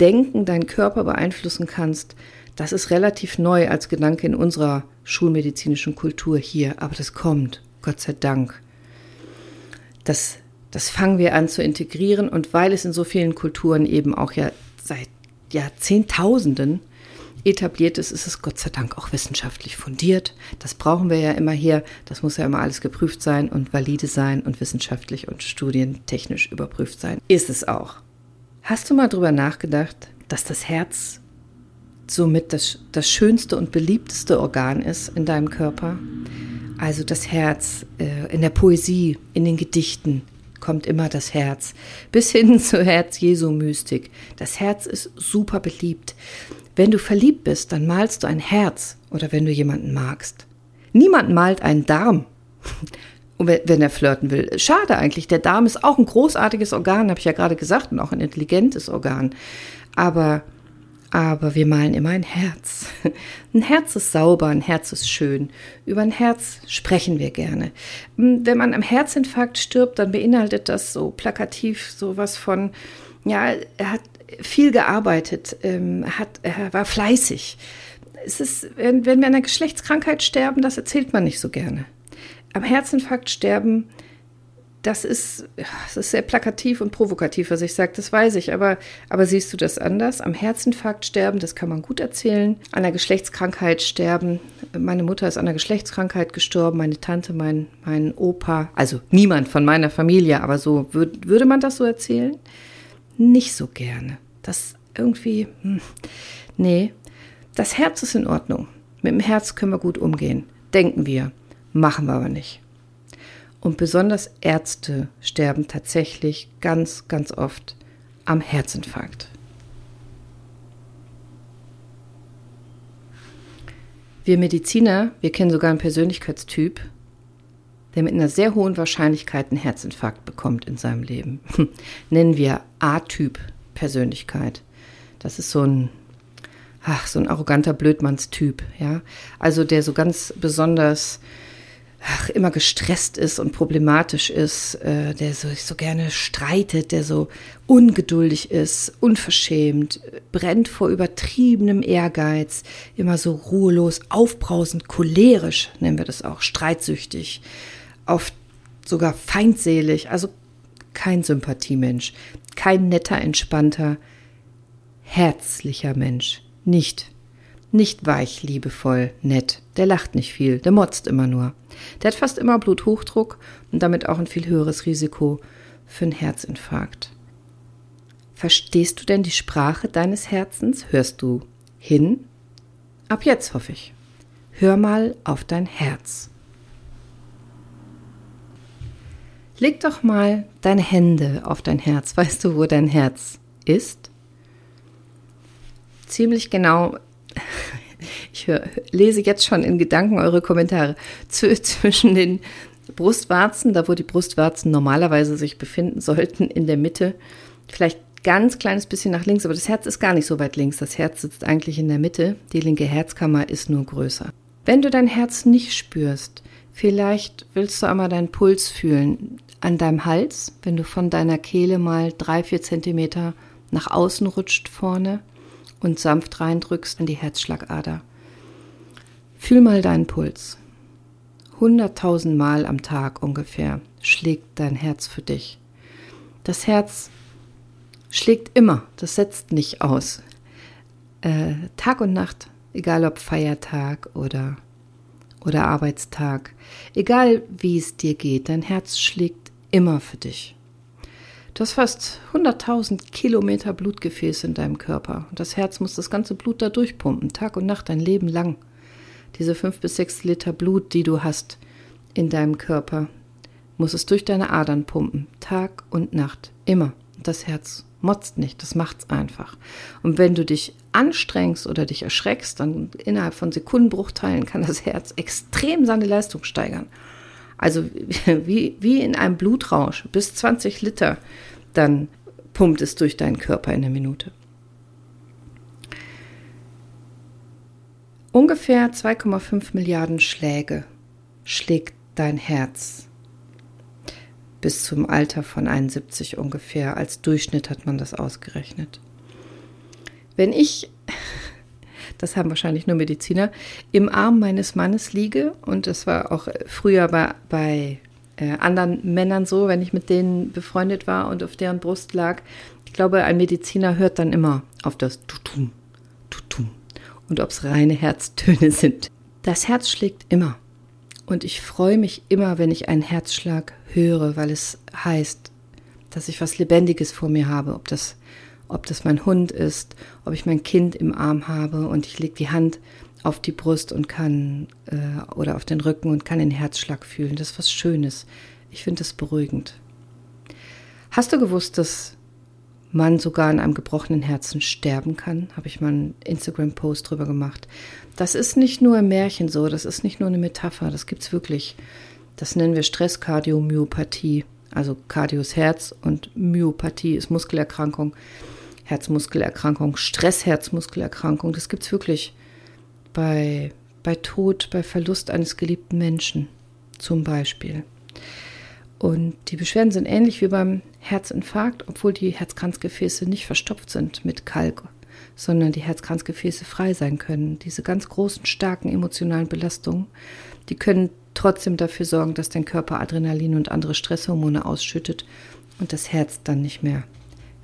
Denken deinen Körper beeinflussen kannst, das ist relativ neu als Gedanke in unserer schulmedizinischen Kultur hier, aber das kommt, Gott sei Dank. Das, das fangen wir an zu integrieren und weil es in so vielen Kulturen eben auch ja seit Jahrzehntausenden etabliert ist, ist es Gott sei Dank auch wissenschaftlich fundiert. Das brauchen wir ja immer hier. Das muss ja immer alles geprüft sein und valide sein und wissenschaftlich und studientechnisch überprüft sein. Ist es auch. Hast du mal drüber nachgedacht, dass das Herz somit das, das schönste und beliebteste Organ ist in deinem Körper. Also das Herz äh, in der Poesie, in den Gedichten kommt immer das Herz, bis hin zur Herz-Jesu-Mystik. Das Herz ist super beliebt. Wenn du verliebt bist, dann malst du ein Herz oder wenn du jemanden magst. Niemand malt einen Darm, wenn er flirten will. Schade eigentlich, der Darm ist auch ein großartiges Organ, habe ich ja gerade gesagt, und auch ein intelligentes Organ. Aber aber wir malen immer ein Herz. Ein Herz ist sauber, ein Herz ist schön. Über ein Herz sprechen wir gerne. Hm, wenn man am Herzinfarkt stirbt, dann beinhaltet das so plakativ sowas von, ja, er hat viel gearbeitet, ähm, hat, er war fleißig. Es ist, wenn, wenn wir an einer Geschlechtskrankheit sterben, das erzählt man nicht so gerne. Am Herzinfarkt sterben das ist, das ist sehr plakativ und provokativ, was ich sage, das weiß ich. Aber, aber siehst du das anders? Am Herzinfarkt sterben, das kann man gut erzählen. An einer Geschlechtskrankheit sterben. Meine Mutter ist an einer Geschlechtskrankheit gestorben, meine Tante, mein, mein Opa. Also niemand von meiner Familie, aber so würd, würde man das so erzählen? Nicht so gerne. Das irgendwie, hm, nee. Das Herz ist in Ordnung. Mit dem Herz können wir gut umgehen. Denken wir. Machen wir aber nicht. Und besonders Ärzte sterben tatsächlich ganz, ganz oft am Herzinfarkt. Wir Mediziner, wir kennen sogar einen Persönlichkeitstyp, der mit einer sehr hohen Wahrscheinlichkeit einen Herzinfarkt bekommt in seinem Leben. Nennen wir A-Typ Persönlichkeit. Das ist so ein, ach, so ein arroganter Blödmannstyp, ja. Also der so ganz besonders ach, immer gestresst ist und problematisch ist, äh, der so, so gerne streitet, der so ungeduldig ist, unverschämt, brennt vor übertriebenem Ehrgeiz, immer so ruhelos, aufbrausend, cholerisch, nennen wir das auch, streitsüchtig, oft sogar feindselig, also kein Sympathiemensch, kein netter, entspannter, herzlicher Mensch, nicht nicht weich, liebevoll, nett. Der lacht nicht viel, der motzt immer nur. Der hat fast immer Bluthochdruck und damit auch ein viel höheres Risiko für einen Herzinfarkt. Verstehst du denn die Sprache deines Herzens? Hörst du hin? Ab jetzt hoffe ich. Hör mal auf dein Herz. Leg doch mal deine Hände auf dein Herz. Weißt du, wo dein Herz ist? Ziemlich genau ich hör, lese jetzt schon in Gedanken eure Kommentare. zwischen den Brustwarzen, da wo die Brustwarzen normalerweise sich befinden sollten, in der Mitte. Vielleicht ganz kleines bisschen nach links, aber das Herz ist gar nicht so weit links. Das Herz sitzt eigentlich in der Mitte. Die linke Herzkammer ist nur größer. Wenn du dein Herz nicht spürst, vielleicht willst du einmal deinen Puls fühlen an deinem Hals, wenn du von deiner Kehle mal drei, vier Zentimeter nach außen rutscht vorne und sanft reindrückst in die Herzschlagader. Fühl mal deinen Puls. Hunderttausend Mal am Tag ungefähr schlägt dein Herz für dich. Das Herz schlägt immer, das setzt nicht aus. Äh, Tag und Nacht, egal ob Feiertag oder, oder Arbeitstag, egal wie es dir geht, dein Herz schlägt immer für dich. Du hast fast 100.000 Kilometer Blutgefäße in deinem Körper. Und das Herz muss das ganze Blut da durchpumpen, Tag und Nacht, dein Leben lang. Diese fünf bis sechs Liter Blut, die du hast in deinem Körper, muss es durch deine Adern pumpen, Tag und Nacht, immer. Das Herz motzt nicht, das macht's einfach. Und wenn du dich anstrengst oder dich erschreckst, dann innerhalb von Sekundenbruchteilen kann das Herz extrem seine Leistung steigern. Also wie, wie in einem Blutrausch, bis 20 Liter, dann pumpt es durch deinen Körper in der Minute. Ungefähr 2,5 Milliarden Schläge schlägt dein Herz bis zum Alter von 71 ungefähr. Als Durchschnitt hat man das ausgerechnet. Wenn ich das haben wahrscheinlich nur Mediziner, im Arm meines Mannes liege. Und das war auch früher bei, bei äh, anderen Männern so, wenn ich mit denen befreundet war und auf deren Brust lag. Ich glaube, ein Mediziner hört dann immer auf das Tutum, Tutum. Und ob es reine Herztöne sind. Das Herz schlägt immer. Und ich freue mich immer, wenn ich einen Herzschlag höre, weil es heißt, dass ich was Lebendiges vor mir habe. Ob das ob das mein Hund ist, ob ich mein Kind im Arm habe und ich lege die Hand auf die Brust und kann äh, oder auf den Rücken und kann den Herzschlag fühlen. Das ist was Schönes. Ich finde das beruhigend. Hast du gewusst, dass man sogar an einem gebrochenen Herzen sterben kann? Habe ich mal einen Instagram-Post drüber gemacht. Das ist nicht nur im Märchen so, das ist nicht nur eine Metapher, das gibt es wirklich. Das nennen wir Stresskardiomyopathie. Also Kardio ist Herz und Myopathie ist Muskelerkrankung. Herzmuskelerkrankung, Stressherzmuskelerkrankung, das gibt es wirklich bei, bei Tod, bei Verlust eines geliebten Menschen zum Beispiel. Und die Beschwerden sind ähnlich wie beim Herzinfarkt, obwohl die Herzkranzgefäße nicht verstopft sind mit Kalk, sondern die Herzkranzgefäße frei sein können. Diese ganz großen, starken emotionalen Belastungen, die können trotzdem dafür sorgen, dass dein Körper Adrenalin und andere Stresshormone ausschüttet und das Herz dann nicht mehr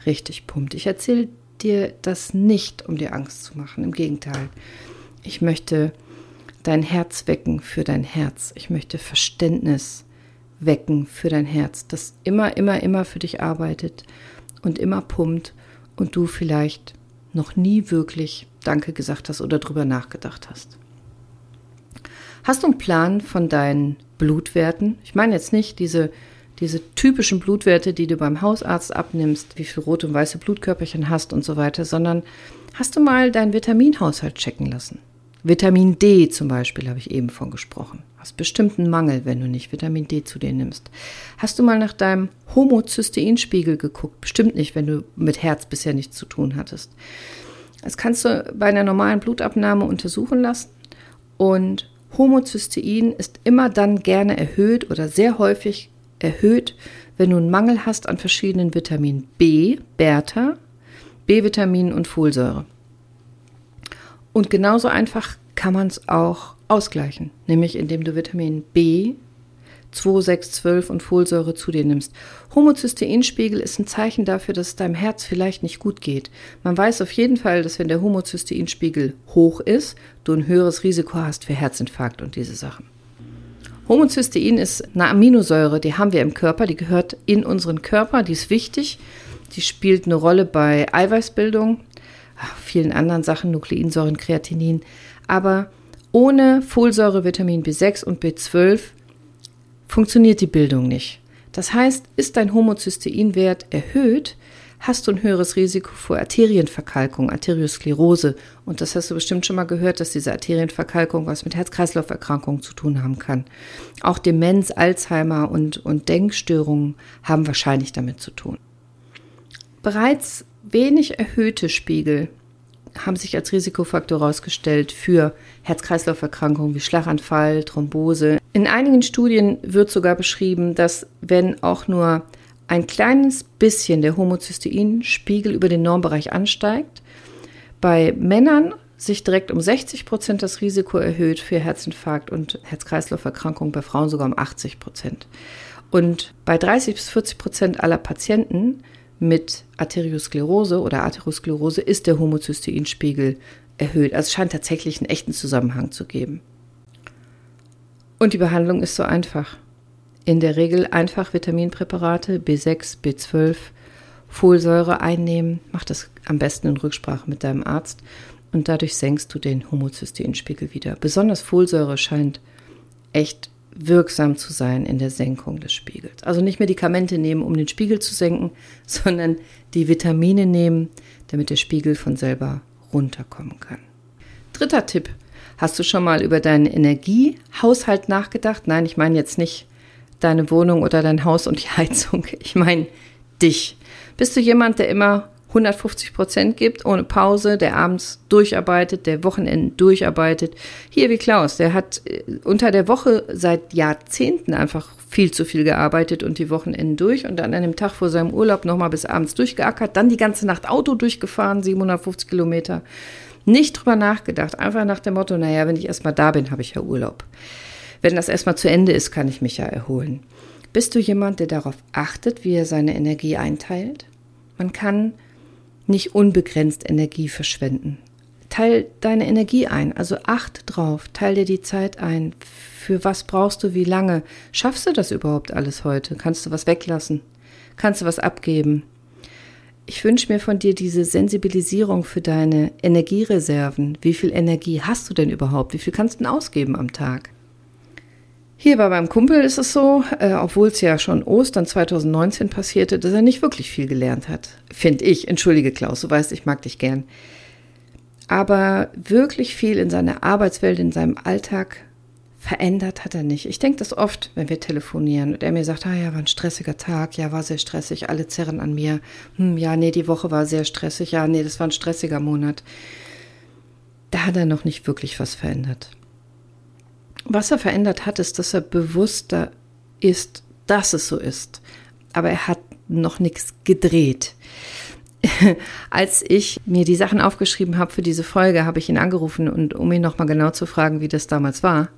richtig pumpt. Ich erzähle dir das nicht, um dir Angst zu machen. Im Gegenteil. Ich möchte dein Herz wecken für dein Herz. Ich möchte Verständnis wecken für dein Herz, das immer, immer, immer für dich arbeitet und immer pumpt und du vielleicht noch nie wirklich Danke gesagt hast oder drüber nachgedacht hast. Hast du einen Plan von deinen Blutwerten? Ich meine jetzt nicht diese diese typischen Blutwerte, die du beim Hausarzt abnimmst, wie viel rote und weiße Blutkörperchen hast und so weiter, sondern hast du mal deinen Vitaminhaushalt checken lassen? Vitamin D zum Beispiel habe ich eben von gesprochen. Hast bestimmt einen Mangel, wenn du nicht Vitamin D zu dir nimmst. Hast du mal nach deinem Homozysteinspiegel geguckt? Bestimmt nicht, wenn du mit Herz bisher nichts zu tun hattest. Das kannst du bei einer normalen Blutabnahme untersuchen lassen. Und Homozystein ist immer dann gerne erhöht oder sehr häufig erhöht, wenn du einen Mangel hast an verschiedenen Vitaminen B, Bertha, B-Vitamin und Folsäure. Und genauso einfach kann man es auch ausgleichen, nämlich indem du Vitamin B, 2, 6, 12 und Folsäure zu dir nimmst. Homozysteinspiegel ist ein Zeichen dafür, dass es deinem Herz vielleicht nicht gut geht. Man weiß auf jeden Fall, dass wenn der Homozysteinspiegel hoch ist, du ein höheres Risiko hast für Herzinfarkt und diese Sachen. Homozystein ist eine Aminosäure, die haben wir im Körper, die gehört in unseren Körper, die ist wichtig. Die spielt eine Rolle bei Eiweißbildung, vielen anderen Sachen, Nukleinsäuren, Kreatinin. Aber ohne Folsäure, Vitamin B6 und B12 funktioniert die Bildung nicht. Das heißt, ist dein Homozysteinwert erhöht, hast du ein höheres Risiko vor Arterienverkalkung, Arteriosklerose. Und das hast du bestimmt schon mal gehört, dass diese Arterienverkalkung was mit Herz-Kreislauf-Erkrankungen zu tun haben kann. Auch Demenz, Alzheimer und, und Denkstörungen haben wahrscheinlich damit zu tun. Bereits wenig erhöhte Spiegel haben sich als Risikofaktor herausgestellt für Herz-Kreislauf-Erkrankungen wie Schlaganfall, Thrombose. In einigen Studien wird sogar beschrieben, dass wenn auch nur ein kleines bisschen der Homozysteinspiegel über den Normbereich ansteigt, bei Männern sich direkt um 60 Prozent das Risiko erhöht für Herzinfarkt und Herz-Kreislauf-Erkrankungen, bei Frauen sogar um 80 Prozent. Und bei 30 bis 40 Prozent aller Patienten mit Arteriosklerose oder Atherosklerose ist der Homozysteinspiegel erhöht. Also es scheint tatsächlich einen echten Zusammenhang zu geben. Und die Behandlung ist so einfach. In der Regel einfach Vitaminpräparate B6, B12, Folsäure einnehmen. Mach das am besten in Rücksprache mit deinem Arzt und dadurch senkst du den Homozysteinspiegel wieder. Besonders Folsäure scheint echt wirksam zu sein in der Senkung des Spiegels. Also nicht Medikamente nehmen, um den Spiegel zu senken, sondern die Vitamine nehmen, damit der Spiegel von selber runterkommen kann. Dritter Tipp. Hast du schon mal über deinen Energiehaushalt nachgedacht? Nein, ich meine jetzt nicht deine Wohnung oder dein Haus und die Heizung. Ich meine dich. Bist du jemand, der immer 150 Prozent gibt, ohne Pause, der abends durcharbeitet, der Wochenenden durcharbeitet. Hier wie Klaus, der hat äh, unter der Woche seit Jahrzehnten einfach viel zu viel gearbeitet und die Wochenenden durch und dann an dem Tag vor seinem Urlaub nochmal bis abends durchgeackert, dann die ganze Nacht Auto durchgefahren, 750 Kilometer. Nicht drüber nachgedacht, einfach nach dem Motto, naja, wenn ich erstmal da bin, habe ich ja Urlaub. Wenn das erstmal zu Ende ist, kann ich mich ja erholen. Bist du jemand, der darauf achtet, wie er seine Energie einteilt? Man kann nicht unbegrenzt Energie verschwenden. Teil deine Energie ein, also acht drauf, teil dir die Zeit ein. Für was brauchst du wie lange? Schaffst du das überhaupt alles heute? Kannst du was weglassen? Kannst du was abgeben? Ich wünsche mir von dir diese Sensibilisierung für deine Energiereserven. Wie viel Energie hast du denn überhaupt? Wie viel kannst du denn ausgeben am Tag? Hier bei meinem Kumpel ist es so, äh, obwohl es ja schon Ostern 2019 passierte, dass er nicht wirklich viel gelernt hat. Finde ich. Entschuldige, Klaus, du weißt, ich mag dich gern. Aber wirklich viel in seiner Arbeitswelt, in seinem Alltag verändert hat er nicht. Ich denke das oft, wenn wir telefonieren und er mir sagt, ah ja, war ein stressiger Tag, ja, war sehr stressig, alle zerren an mir. Hm, ja, nee, die Woche war sehr stressig, ja, nee, das war ein stressiger Monat. Da hat er noch nicht wirklich was verändert. Was er verändert hat, ist, dass er bewusster ist, dass es so ist. Aber er hat noch nichts gedreht. Als ich mir die Sachen aufgeschrieben habe für diese Folge, habe ich ihn angerufen und um ihn nochmal genau zu fragen, wie das damals war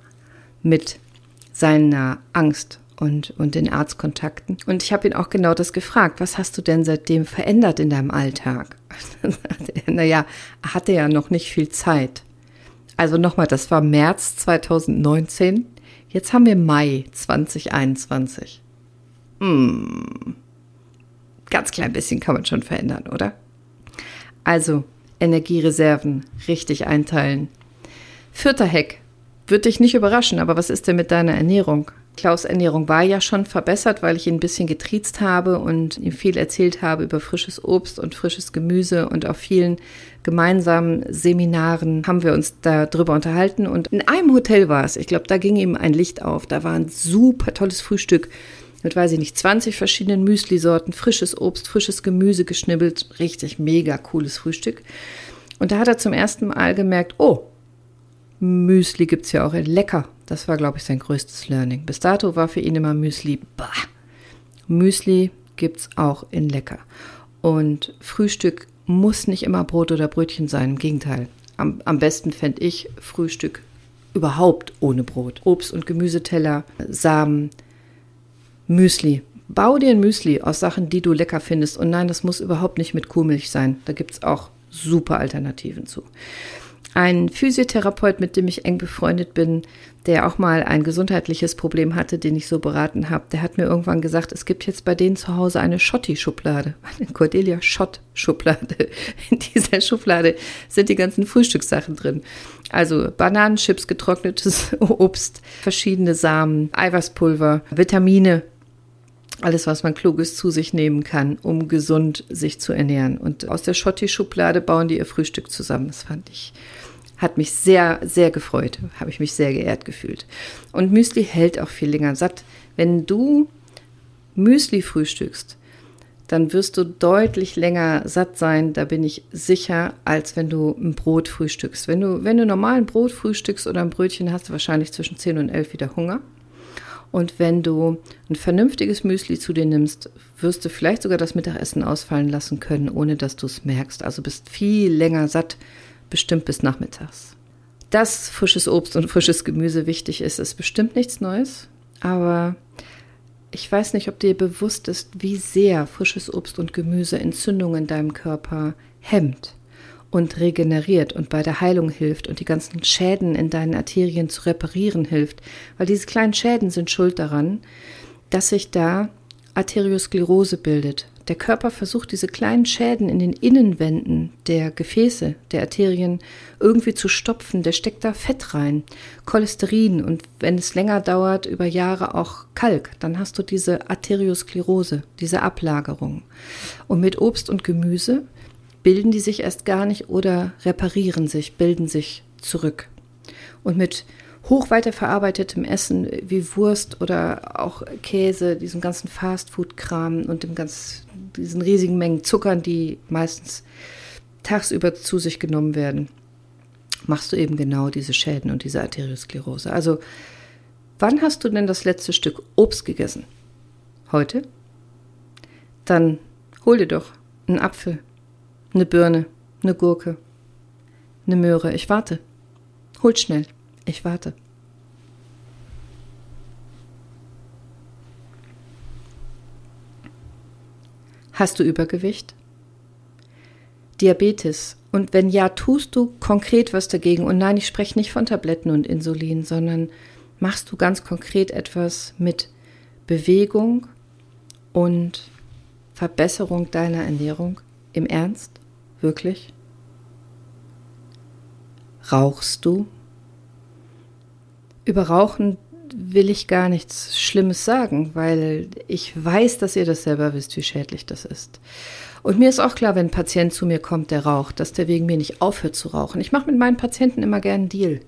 mit seiner Angst und, und den Arztkontakten. Und ich habe ihn auch genau das gefragt. Was hast du denn seitdem verändert in deinem Alltag? naja, er hatte ja noch nicht viel Zeit. Also nochmal, das war März 2019. Jetzt haben wir Mai 2021. Hm. Ganz klein bisschen kann man schon verändern, oder? Also Energiereserven richtig einteilen. Vierter Hack. Wird dich nicht überraschen, aber was ist denn mit deiner Ernährung? Klaus Ernährung war ja schon verbessert, weil ich ihn ein bisschen getriezt habe und ihm viel erzählt habe über frisches Obst und frisches Gemüse und auf vielen gemeinsamen Seminaren haben wir uns darüber unterhalten und in einem Hotel war es. Ich glaube, da ging ihm ein Licht auf. Da war ein super tolles Frühstück mit, weiß ich nicht, 20 verschiedenen Müsli-Sorten, frisches Obst, frisches Gemüse geschnibbelt. Richtig mega cooles Frühstück. Und da hat er zum ersten Mal gemerkt, oh, Müsli gibt es ja auch in lecker. Das war, glaube ich, sein größtes Learning. Bis dato war für ihn immer Müsli, bah. Müsli gibt es auch in lecker. Und Frühstück muss nicht immer Brot oder Brötchen sein. Im Gegenteil. Am, am besten fände ich Frühstück überhaupt ohne Brot. Obst- und Gemüseteller, Samen, Müsli. Bau dir ein Müsli aus Sachen, die du lecker findest. Und nein, das muss überhaupt nicht mit Kuhmilch sein. Da gibt es auch super Alternativen zu. Ein Physiotherapeut, mit dem ich eng befreundet bin, der auch mal ein gesundheitliches Problem hatte, den ich so beraten habe, der hat mir irgendwann gesagt, es gibt jetzt bei denen zu Hause eine Schotti-Schublade, eine Cordelia Schott-Schublade. In dieser Schublade sind die ganzen Frühstückssachen drin. Also Bananenchips, getrocknetes Obst, verschiedene Samen, Eiweißpulver, Vitamine, alles, was man kluges zu sich nehmen kann, um gesund sich zu ernähren. Und aus der Schotti-Schublade bauen die ihr Frühstück zusammen. Das fand ich hat mich sehr, sehr gefreut, habe ich mich sehr geehrt gefühlt. Und Müsli hält auch viel länger satt. Wenn du Müsli frühstückst, dann wirst du deutlich länger satt sein, da bin ich sicher, als wenn du ein Brot frühstückst. Wenn du, wenn du normal ein Brot frühstückst oder ein Brötchen, hast du wahrscheinlich zwischen 10 und 11 wieder Hunger. Und wenn du ein vernünftiges Müsli zu dir nimmst, wirst du vielleicht sogar das Mittagessen ausfallen lassen können, ohne dass du es merkst. Also bist viel länger satt, bestimmt bis nachmittags. Dass frisches Obst und frisches Gemüse wichtig ist, ist bestimmt nichts Neues. Aber ich weiß nicht, ob dir bewusst ist, wie sehr frisches Obst und Gemüse Entzündungen in deinem Körper hemmt und regeneriert und bei der Heilung hilft und die ganzen Schäden in deinen Arterien zu reparieren hilft, weil diese kleinen Schäden sind schuld daran, dass sich da Arteriosklerose bildet. Der Körper versucht, diese kleinen Schäden in den Innenwänden der Gefäße, der Arterien irgendwie zu stopfen. Der steckt da Fett rein, Cholesterin und wenn es länger dauert, über Jahre auch Kalk, dann hast du diese Arteriosklerose, diese Ablagerung. Und mit Obst und Gemüse bilden die sich erst gar nicht oder reparieren sich, bilden sich zurück. Und mit hochweiterverarbeitetem Essen wie Wurst oder auch Käse, diesem ganzen Fastfood-Kram und dem ganz, diesen riesigen Mengen Zuckern, die meistens tagsüber zu sich genommen werden, machst du eben genau diese Schäden und diese Arteriosklerose. Also, wann hast du denn das letzte Stück Obst gegessen? Heute? Dann hol dir doch einen Apfel, eine Birne, eine Gurke, eine Möhre. Ich warte. Holt schnell. Ich warte. Hast du Übergewicht? Diabetes? Und wenn ja, tust du konkret was dagegen? Und nein, ich spreche nicht von Tabletten und Insulin, sondern machst du ganz konkret etwas mit Bewegung und Verbesserung deiner Ernährung? Im Ernst? Wirklich? Rauchst du? Über Rauchen will ich gar nichts Schlimmes sagen, weil ich weiß, dass ihr das selber wisst, wie schädlich das ist. Und mir ist auch klar, wenn ein Patient zu mir kommt, der raucht, dass der wegen mir nicht aufhört zu rauchen. Ich mache mit meinen Patienten immer gern einen Deal.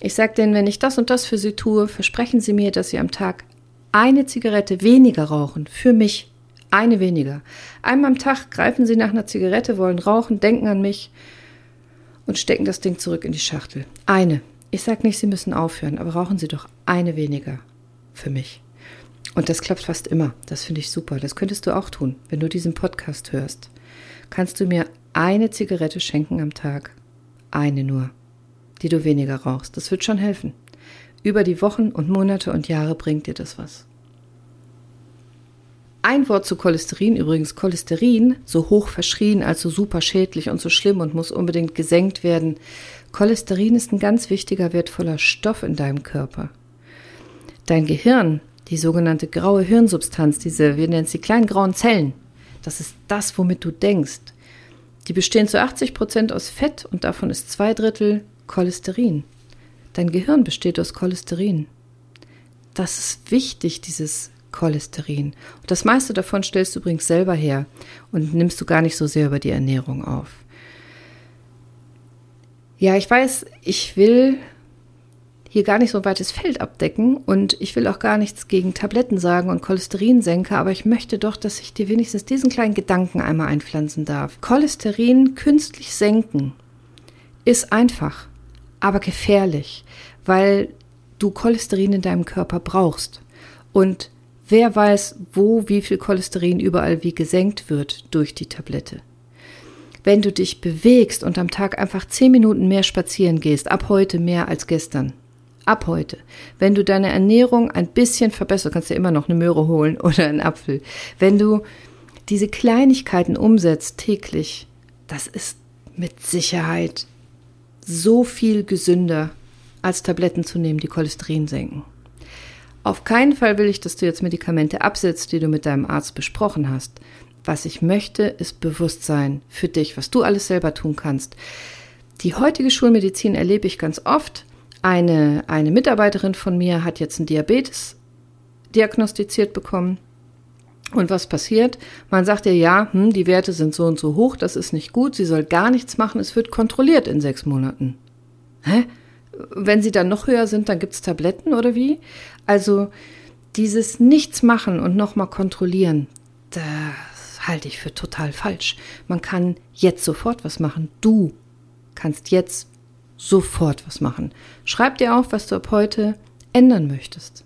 Ich sage denen, wenn ich das und das für sie tue, versprechen sie mir, dass sie am Tag eine Zigarette weniger rauchen. Für mich eine weniger. Einmal am Tag greifen sie nach einer Zigarette, wollen rauchen, denken an mich und stecken das Ding zurück in die Schachtel. Eine. Ich sage nicht, Sie müssen aufhören, aber rauchen Sie doch eine weniger für mich. Und das klappt fast immer. Das finde ich super. Das könntest du auch tun, wenn du diesen Podcast hörst. Kannst du mir eine Zigarette schenken am Tag? Eine nur, die du weniger rauchst. Das wird schon helfen. Über die Wochen und Monate und Jahre bringt dir das was. Ein Wort zu Cholesterin übrigens. Cholesterin, so hoch verschrien als so super schädlich und so schlimm und muss unbedingt gesenkt werden. Cholesterin ist ein ganz wichtiger, wertvoller Stoff in deinem Körper. Dein Gehirn, die sogenannte graue Hirnsubstanz, diese, wir nennen es die kleinen grauen Zellen, das ist das, womit du denkst. Die bestehen zu 80 Prozent aus Fett und davon ist zwei Drittel Cholesterin. Dein Gehirn besteht aus Cholesterin. Das ist wichtig, dieses Cholesterin. Und das meiste davon stellst du übrigens selber her und nimmst du gar nicht so sehr über die Ernährung auf. Ja, ich weiß, ich will hier gar nicht so ein weites Feld abdecken und ich will auch gar nichts gegen Tabletten sagen und Cholesterinsenker, aber ich möchte doch, dass ich dir wenigstens diesen kleinen Gedanken einmal einpflanzen darf. Cholesterin künstlich senken ist einfach, aber gefährlich, weil du Cholesterin in deinem Körper brauchst. Und wer weiß, wo wie viel Cholesterin überall wie gesenkt wird durch die Tablette wenn du dich bewegst und am Tag einfach zehn Minuten mehr spazieren gehst, ab heute mehr als gestern. Ab heute. Wenn du deine Ernährung ein bisschen verbesserst, kannst du immer noch eine Möhre holen oder einen Apfel. Wenn du diese Kleinigkeiten umsetzt täglich, das ist mit Sicherheit so viel gesünder, als Tabletten zu nehmen, die Cholesterin senken. Auf keinen Fall will ich, dass du jetzt Medikamente absetzt, die du mit deinem Arzt besprochen hast. Was ich möchte, ist Bewusstsein für dich, was du alles selber tun kannst. Die heutige Schulmedizin erlebe ich ganz oft. Eine, eine Mitarbeiterin von mir hat jetzt einen Diabetes diagnostiziert bekommen. Und was passiert? Man sagt ihr, ja, hm, die Werte sind so und so hoch, das ist nicht gut, sie soll gar nichts machen, es wird kontrolliert in sechs Monaten. Hä? Wenn sie dann noch höher sind, dann gibt es Tabletten oder wie? Also dieses Nichts machen und nochmal kontrollieren, das halte ich für total falsch. Man kann jetzt sofort was machen. Du kannst jetzt sofort was machen. Schreib dir auf, was du ab heute ändern möchtest.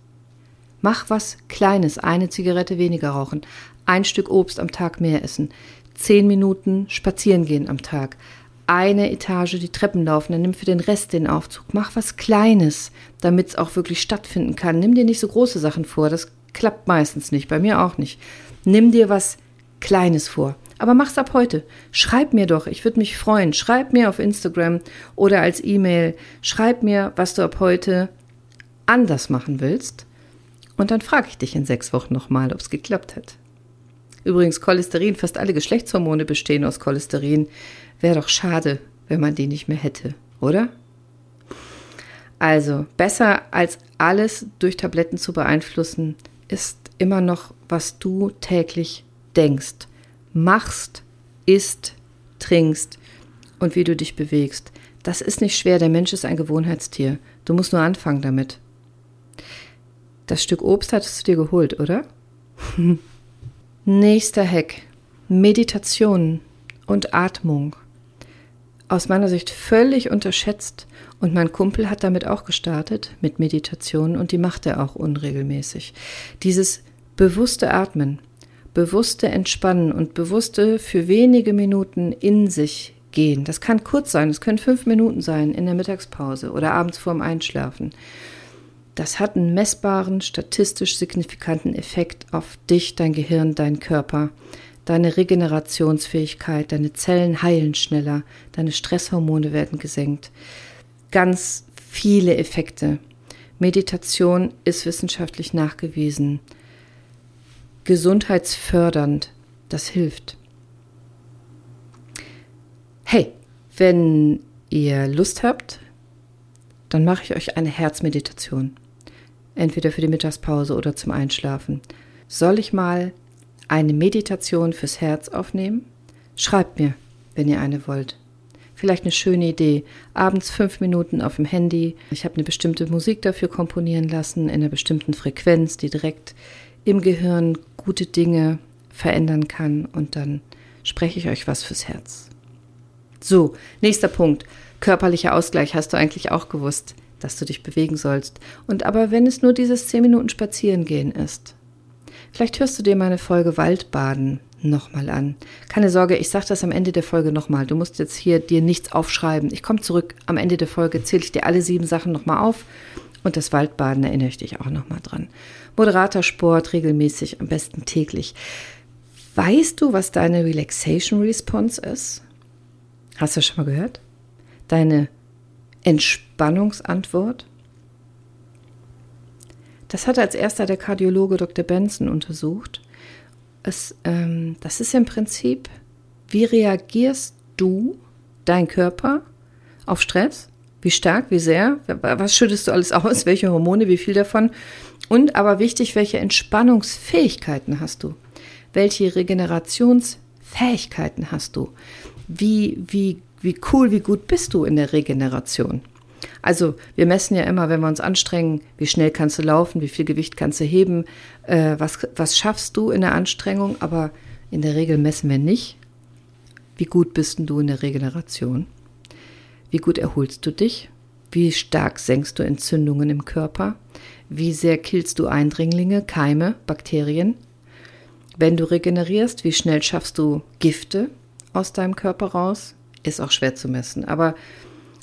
Mach was Kleines, eine Zigarette weniger rauchen, ein Stück Obst am Tag mehr essen, zehn Minuten spazieren gehen am Tag, eine Etage die Treppen laufen, dann nimm für den Rest den Aufzug. Mach was Kleines, damit es auch wirklich stattfinden kann. Nimm dir nicht so große Sachen vor, das klappt meistens nicht, bei mir auch nicht. Nimm dir was Kleines vor. Aber mach's ab heute. Schreib mir doch, ich würde mich freuen. Schreib mir auf Instagram oder als E-Mail. Schreib mir, was du ab heute anders machen willst. Und dann frage ich dich in sechs Wochen nochmal, ob es geklappt hat. Übrigens, Cholesterin, fast alle Geschlechtshormone bestehen aus Cholesterin. Wäre doch schade, wenn man die nicht mehr hätte, oder? Also, besser als alles durch Tabletten zu beeinflussen, ist immer noch, was du täglich denkst, machst, isst, trinkst und wie du dich bewegst. Das ist nicht schwer, der Mensch ist ein Gewohnheitstier. Du musst nur anfangen damit. Das Stück Obst hattest du dir geholt, oder? Nächster Hack. Meditation und Atmung. Aus meiner Sicht völlig unterschätzt und mein Kumpel hat damit auch gestartet, mit Meditation und die macht er auch unregelmäßig. Dieses bewusste Atmen, bewusste Entspannen und bewusste für wenige Minuten in sich gehen. Das kann kurz sein, es können fünf Minuten sein in der Mittagspause oder abends vorm Einschlafen. Das hat einen messbaren, statistisch signifikanten Effekt auf dich, dein Gehirn, dein Körper, deine Regenerationsfähigkeit, deine Zellen heilen schneller, deine Stresshormone werden gesenkt. Ganz viele Effekte. Meditation ist wissenschaftlich nachgewiesen gesundheitsfördernd. Das hilft. Hey, wenn ihr Lust habt, dann mache ich euch eine Herzmeditation. Entweder für die Mittagspause oder zum Einschlafen. Soll ich mal eine Meditation fürs Herz aufnehmen? Schreibt mir, wenn ihr eine wollt. Vielleicht eine schöne Idee. Abends fünf Minuten auf dem Handy. Ich habe eine bestimmte Musik dafür komponieren lassen, in einer bestimmten Frequenz, die direkt im Gehirn gute Dinge verändern kann und dann spreche ich euch was fürs Herz. So, nächster Punkt. Körperlicher Ausgleich hast du eigentlich auch gewusst, dass du dich bewegen sollst. Und aber wenn es nur dieses 10 Minuten Spazierengehen ist. Vielleicht hörst du dir meine Folge Waldbaden nochmal an. Keine Sorge, ich sage das am Ende der Folge nochmal. Du musst jetzt hier dir nichts aufschreiben. Ich komme zurück. Am Ende der Folge zähle ich dir alle sieben Sachen nochmal auf und das Waldbaden erinnere ich dich auch nochmal dran. Moderater Sport, regelmäßig, am besten täglich. Weißt du, was deine Relaxation Response ist? Hast du schon mal gehört? Deine Entspannungsantwort? Das hat als erster der Kardiologe Dr. Benson untersucht. Es, ähm, das ist im Prinzip, wie reagierst du, dein Körper, auf Stress? Wie stark, wie sehr? Was schüttest du alles aus? Welche Hormone, wie viel davon? Und aber wichtig, welche Entspannungsfähigkeiten hast du? Welche Regenerationsfähigkeiten hast du? Wie, wie, wie cool, wie gut bist du in der Regeneration? Also wir messen ja immer, wenn wir uns anstrengen, wie schnell kannst du laufen, wie viel Gewicht kannst du heben, äh, was, was schaffst du in der Anstrengung, aber in der Regel messen wir nicht, wie gut bist du in der Regeneration. Wie gut erholst du dich? Wie stark senkst du Entzündungen im Körper? Wie sehr killst du Eindringlinge, Keime, Bakterien? Wenn du regenerierst, wie schnell schaffst du Gifte aus deinem Körper raus? Ist auch schwer zu messen. Aber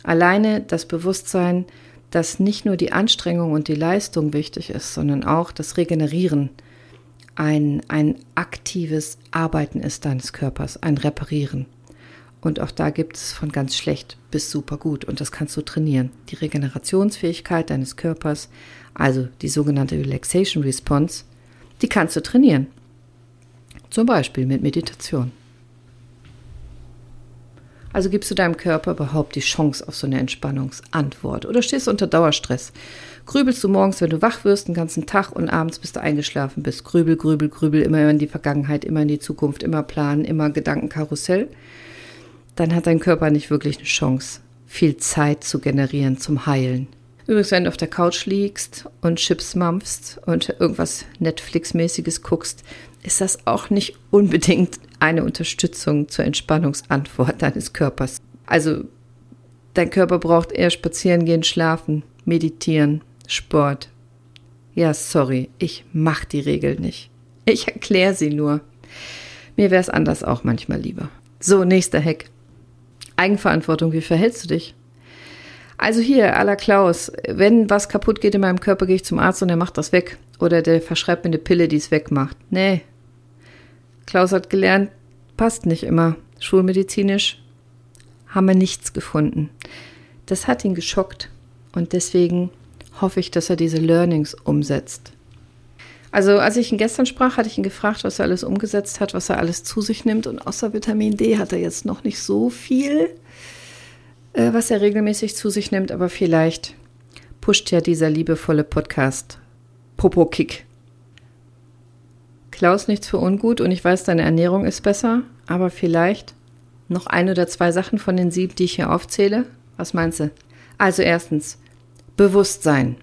alleine das Bewusstsein, dass nicht nur die Anstrengung und die Leistung wichtig ist, sondern auch das Regenerieren ein, ein aktives Arbeiten ist deines Körpers, ein Reparieren. Und auch da gibt es von ganz schlecht bis super gut. Und das kannst du trainieren. Die Regenerationsfähigkeit deines Körpers, also die sogenannte Relaxation Response, die kannst du trainieren. Zum Beispiel mit Meditation. Also gibst du deinem Körper überhaupt die Chance auf so eine Entspannungsantwort oder stehst du unter Dauerstress? Grübelst du morgens, wenn du wach wirst, den ganzen Tag und abends, bis du eingeschlafen bist? Grübel, grübel, grübel, immer in die Vergangenheit, immer in die Zukunft, immer planen, immer Gedankenkarussell dann hat dein Körper nicht wirklich eine Chance, viel Zeit zu generieren zum Heilen. Übrigens, wenn du auf der Couch liegst und Chips mampfst und irgendwas Netflix-mäßiges guckst, ist das auch nicht unbedingt eine Unterstützung zur Entspannungsantwort deines Körpers. Also dein Körper braucht eher spazieren gehen, schlafen, meditieren, Sport. Ja, sorry, ich mach die Regel nicht. Ich erkläre sie nur. Mir wäre es anders auch manchmal lieber. So, nächster Hack. Eigenverantwortung, wie verhältst du dich? Also hier, aller Klaus, wenn was kaputt geht in meinem Körper, gehe ich zum Arzt und er macht das weg. Oder der verschreibt mir eine Pille, die es wegmacht. Nee. Klaus hat gelernt, passt nicht immer. Schulmedizinisch haben wir nichts gefunden. Das hat ihn geschockt und deswegen hoffe ich, dass er diese Learnings umsetzt. Also als ich ihn gestern sprach, hatte ich ihn gefragt, was er alles umgesetzt hat, was er alles zu sich nimmt und außer Vitamin D hat er jetzt noch nicht so viel, äh, was er regelmäßig zu sich nimmt, aber vielleicht pusht ja dieser liebevolle Podcast Popo-Kick. Klaus, nichts für ungut und ich weiß, deine Ernährung ist besser, aber vielleicht noch ein oder zwei Sachen von den sieben, die ich hier aufzähle. Was meinst du? Also erstens, Bewusstsein.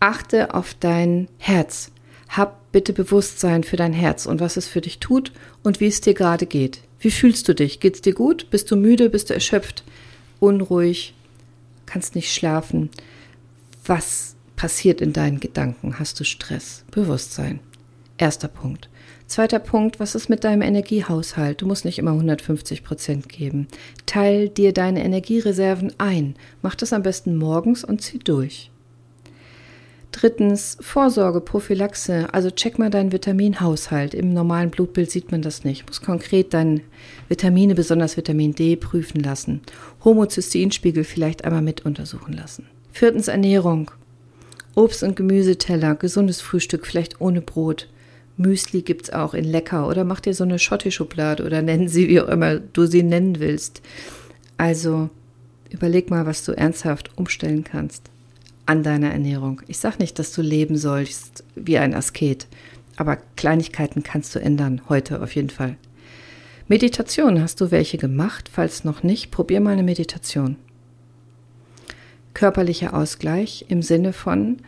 Achte auf dein Herz. Hab bitte Bewusstsein für dein Herz und was es für dich tut und wie es dir gerade geht. Wie fühlst du dich? Geht's dir gut? Bist du müde? Bist du erschöpft? Unruhig? Kannst nicht schlafen? Was passiert in deinen Gedanken? Hast du Stress? Bewusstsein. Erster Punkt. Zweiter Punkt, was ist mit deinem Energiehaushalt? Du musst nicht immer 150 Prozent geben. Teil dir deine Energiereserven ein. Mach das am besten morgens und zieh durch. Drittens, Vorsorge, Prophylaxe. Also check mal deinen Vitaminhaushalt. Im normalen Blutbild sieht man das nicht. Du musst konkret deine Vitamine, besonders Vitamin D, prüfen lassen. Homozysteinspiegel vielleicht einmal mit untersuchen lassen. Viertens, Ernährung. Obst- und Gemüseteller, gesundes Frühstück, vielleicht ohne Brot. Müsli gibt's auch in lecker oder mach dir so eine Schotti-Schublade oder nennen sie, wie auch immer du sie nennen willst. Also überleg mal, was du ernsthaft umstellen kannst an deiner Ernährung. Ich sag nicht, dass du leben sollst wie ein Asket, aber Kleinigkeiten kannst du ändern, heute auf jeden Fall. Meditation, hast du welche gemacht? Falls noch nicht, probier mal eine Meditation. Körperlicher Ausgleich im Sinne von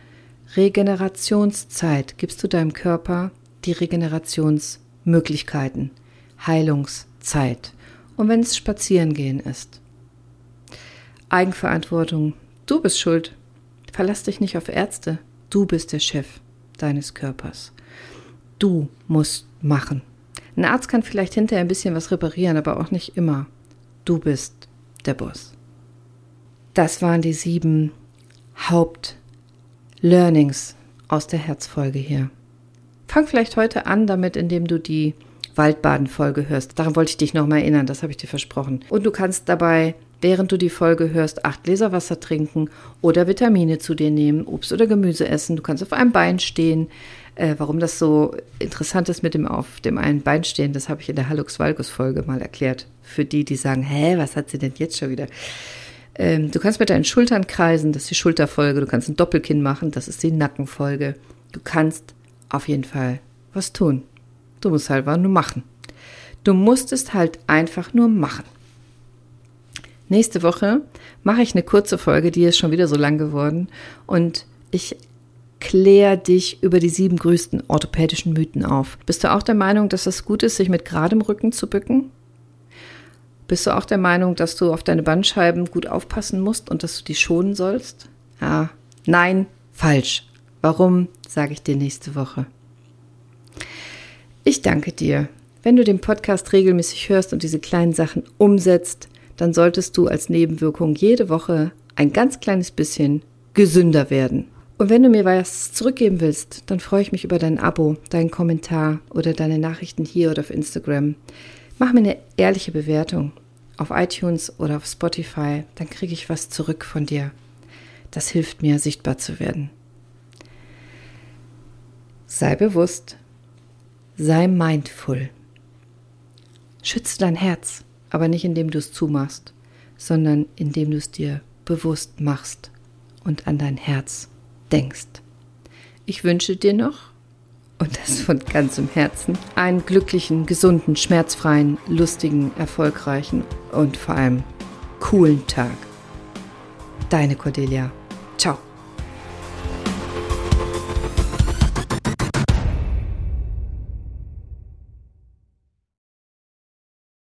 Regenerationszeit gibst du deinem Körper die Regenerationsmöglichkeiten, Heilungszeit und wenn es Spazierengehen ist. Eigenverantwortung, du bist schuld. Verlass dich nicht auf Ärzte, du bist der Chef deines Körpers. Du musst machen. Ein Arzt kann vielleicht hinterher ein bisschen was reparieren, aber auch nicht immer. Du bist der Boss. Das waren die sieben Haupt-Learnings aus der Herzfolge hier. Fang vielleicht heute an damit, indem du die Waldbaden-Folge hörst. Daran wollte ich dich nochmal erinnern, das habe ich dir versprochen. Und du kannst dabei, während du die Folge hörst, acht Gläser Wasser trinken oder Vitamine zu dir nehmen, Obst oder Gemüse essen. Du kannst auf einem Bein stehen. Äh, warum das so interessant ist mit dem auf dem einen Bein stehen, das habe ich in der Hallux Valgus Folge mal erklärt. Für die, die sagen, hä, was hat sie denn jetzt schon wieder? Ähm, du kannst mit deinen Schultern kreisen, das ist die Schulterfolge. Du kannst ein Doppelkinn machen, das ist die Nackenfolge. Du kannst auf jeden Fall was tun. Du musst halt nur machen. Du musst es halt einfach nur machen. Nächste Woche mache ich eine kurze Folge, die ist schon wieder so lang geworden und ich kläre dich über die sieben größten orthopädischen Mythen auf. Bist du auch der Meinung, dass es gut ist, sich mit geradem Rücken zu bücken? Bist du auch der Meinung, dass du auf deine Bandscheiben gut aufpassen musst und dass du die schonen sollst? Ja, nein, falsch. Warum, sage ich dir nächste Woche. Ich danke dir. Wenn du den Podcast regelmäßig hörst und diese kleinen Sachen umsetzt, dann solltest du als Nebenwirkung jede Woche ein ganz kleines bisschen gesünder werden. Und wenn du mir was zurückgeben willst, dann freue ich mich über dein Abo, deinen Kommentar oder deine Nachrichten hier oder auf Instagram. Mach mir eine ehrliche Bewertung auf iTunes oder auf Spotify, dann kriege ich was zurück von dir. Das hilft mir, sichtbar zu werden. Sei bewusst, sei mindful. Schütze dein Herz, aber nicht indem du es zumachst, sondern indem du es dir bewusst machst und an dein Herz denkst. Ich wünsche dir noch, und das von ganzem Herzen, einen glücklichen, gesunden, schmerzfreien, lustigen, erfolgreichen und vor allem coolen Tag. Deine Cordelia.